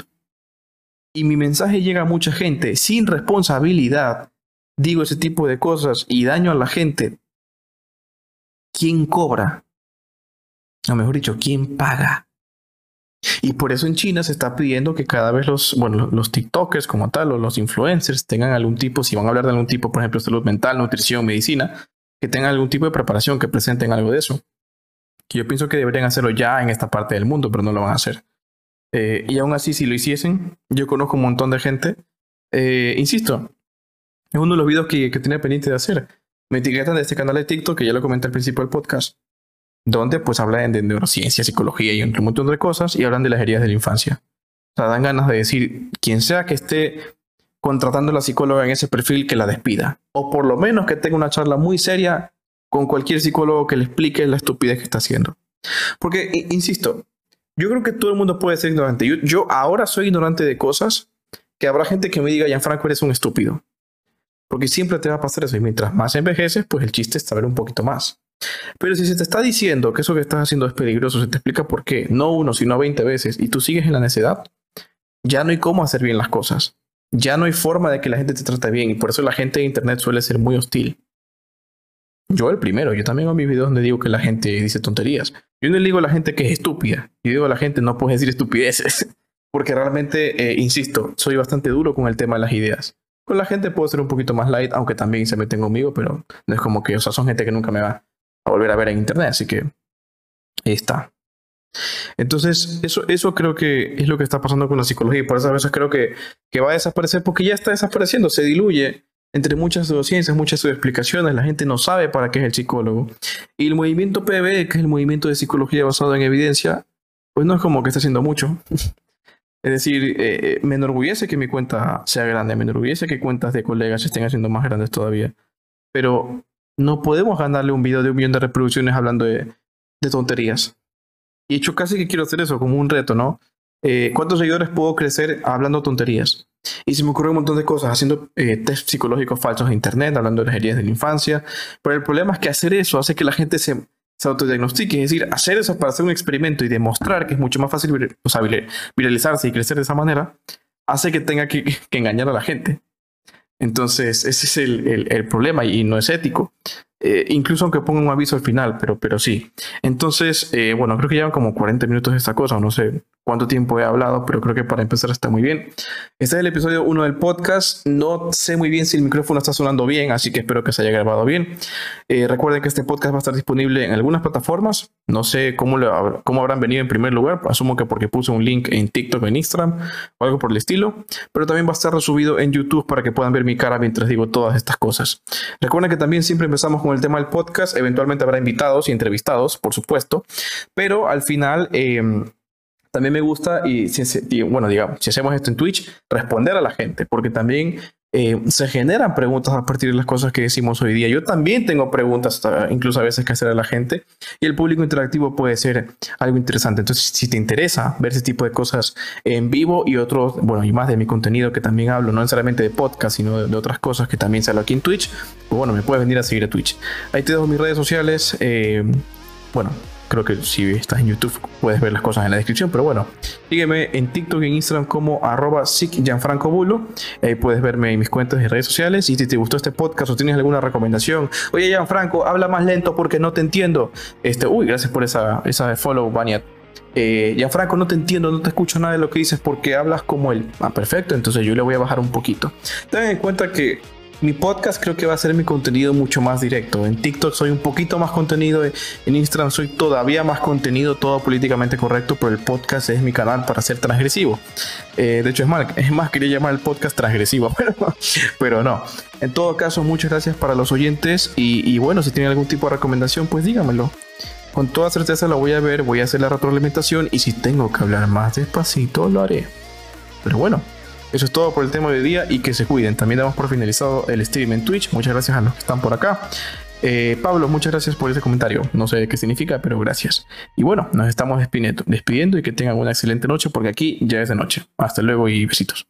y mi mensaje llega a mucha gente sin responsabilidad, digo ese tipo de cosas y daño a la gente, ¿quién cobra? O mejor dicho, ¿quién paga? Y por eso en China se está pidiendo que cada vez los, bueno, los TikTokers como tal o los influencers tengan algún tipo, si van a hablar de algún tipo, por ejemplo, salud mental, nutrición, medicina, que tengan algún tipo de preparación, que presenten algo de eso. Que yo pienso que deberían hacerlo ya en esta parte del mundo, pero no lo van a hacer. Eh, y aún así, si lo hiciesen, yo conozco un montón de gente. Eh, insisto, es uno de los videos que, que tenía pendiente de hacer. Me etiquetan de este canal de TikTok, que ya lo comenté al principio del podcast, donde pues hablan de neurociencia, psicología y un montón de cosas, y hablan de las heridas de la infancia. O sea, dan ganas de decir, quien sea que esté contratando a la psicóloga en ese perfil, que la despida. O por lo menos que tenga una charla muy seria con cualquier psicólogo que le explique la estupidez que está haciendo. Porque, insisto, yo creo que todo el mundo puede ser ignorante. Yo, ahora soy ignorante de cosas que habrá gente que me diga, Gianfranco, eres un estúpido. Porque siempre te va a pasar eso. Y mientras más envejeces, pues el chiste es saber un poquito más. Pero si se te está diciendo que eso que estás haciendo es peligroso, se te explica por qué, no uno, sino 20 veces, y tú sigues en la necedad, ya no hay cómo hacer bien las cosas. Ya no hay forma de que la gente te trate bien. Y por eso la gente de Internet suele ser muy hostil. Yo el primero, yo también hago mis videos donde digo que la gente dice tonterías. Yo no le digo a la gente que es estúpida. Yo digo a la gente no puedes decir estupideces. Porque realmente, eh, insisto, soy bastante duro con el tema de las ideas. Con la gente puedo ser un poquito más light, aunque también se meten conmigo, pero no es como que, o sea, son gente que nunca me va a volver a ver en internet, así que ahí está. Entonces, eso, eso creo que es lo que está pasando con la psicología y por esas veces creo que, que va a desaparecer porque ya está desapareciendo, se diluye entre muchas ciencias, muchas explicaciones, la gente no sabe para qué es el psicólogo. Y el movimiento PB, que es el movimiento de psicología basado en evidencia, pues no es como que está haciendo mucho. Es decir, eh, me enorgullece que mi cuenta sea grande, me enorgullece que cuentas de colegas estén haciendo más grandes todavía. Pero no podemos ganarle un video de un millón de reproducciones hablando de, tonterías. Y hecho casi que quiero hacer eso como un reto, ¿no? Eh, ¿Cuántos seguidores puedo crecer hablando tonterías? Y se me ocurrió un montón de cosas, haciendo eh, test psicológicos falsos en internet, hablando de las de la infancia. Pero el problema es que hacer eso hace que la gente se, autodiagnostique. Es decir, hacer eso para hacer un experimento y demostrar que es mucho más fácil viralizarse y crecer de esa manera, hace que tenga que, engañar a la gente. Entonces, ese es el, problema y no es ético. Eh, incluso aunque ponga un aviso al final, pero, pero sí. Entonces, eh, bueno, creo que llevan como 40 minutos esta cosa, no sé cuánto tiempo he hablado, pero creo que para empezar está muy bien. Este es el episodio 1 del podcast. No sé muy bien si el micrófono está sonando bien, así que espero que se haya grabado bien. Eh, recuerden que este podcast va a estar disponible en algunas plataformas. No sé cómo, cómo habrán venido en primer lugar. Asumo que porque puse un link en TikTok, en Instagram o algo por el estilo. Pero también va a estar resubido en YouTube para que puedan ver mi cara mientras digo todas estas cosas. Recuerden que también siempre empezamos con el tema del podcast. Eventualmente habrá invitados y entrevistados, por supuesto. Pero al final... Eh, también me gusta, y, si, bueno, digamos, si hacemos esto en Twitch, responder a la gente, porque también eh, se generan preguntas a partir de las cosas que decimos hoy día. Yo también tengo preguntas, incluso a veces que hacer a la gente, y el público interactivo puede ser algo interesante. Entonces, si te interesa ver ese tipo de cosas en vivo y otros, bueno, y más de mi contenido que también hablo, no necesariamente de podcast, sino de, otras cosas que también hablo aquí en Twitch, pues bueno, me puedes venir a seguir a Twitch. Ahí te dejo mis redes sociales. Eh, bueno, Creo que si estás en YouTube puedes ver las cosas en la descripción. Pero bueno, sígueme en TikTok y en Instagram como arroba Bulo. Ahí puedes verme en mis cuentas y redes sociales. Y si te gustó este podcast o tienes alguna recomendación, oye Gianfranco, habla más lento porque no te entiendo. Este, uy, gracias por esa, esa follow, Baniat. Eh, Gianfranco, no te entiendo, no te escucho nada de lo que dices porque hablas como él. Ah, perfecto, entonces yo le voy a bajar un poquito. Ten en cuenta que mi podcast creo que va a ser mi contenido mucho más directo. En TikTok soy un poquito más contenido, en Instagram soy todavía más contenido, todo políticamente correcto, pero el podcast es mi canal para ser transgresivo. Eh, de hecho, es más, es más, quería llamar el podcast transgresivo, pero, no. En todo caso, muchas gracias para los oyentes y, bueno, si tienen algún tipo de recomendación, pues dígamelo. Con toda certeza lo voy a ver, voy a hacer la retroalimentación y si tengo que hablar más despacito, lo haré. Pero bueno, eso es todo por el tema de hoy día y que se cuiden. También damos por finalizado el stream en Twitch. Muchas gracias a los que están por acá. Eh, Pablo, muchas gracias por ese comentario. No sé qué significa, pero gracias. Y bueno, nos estamos despidiendo, despidiendo y que tengan una excelente noche porque aquí ya es de noche. Hasta luego y besitos.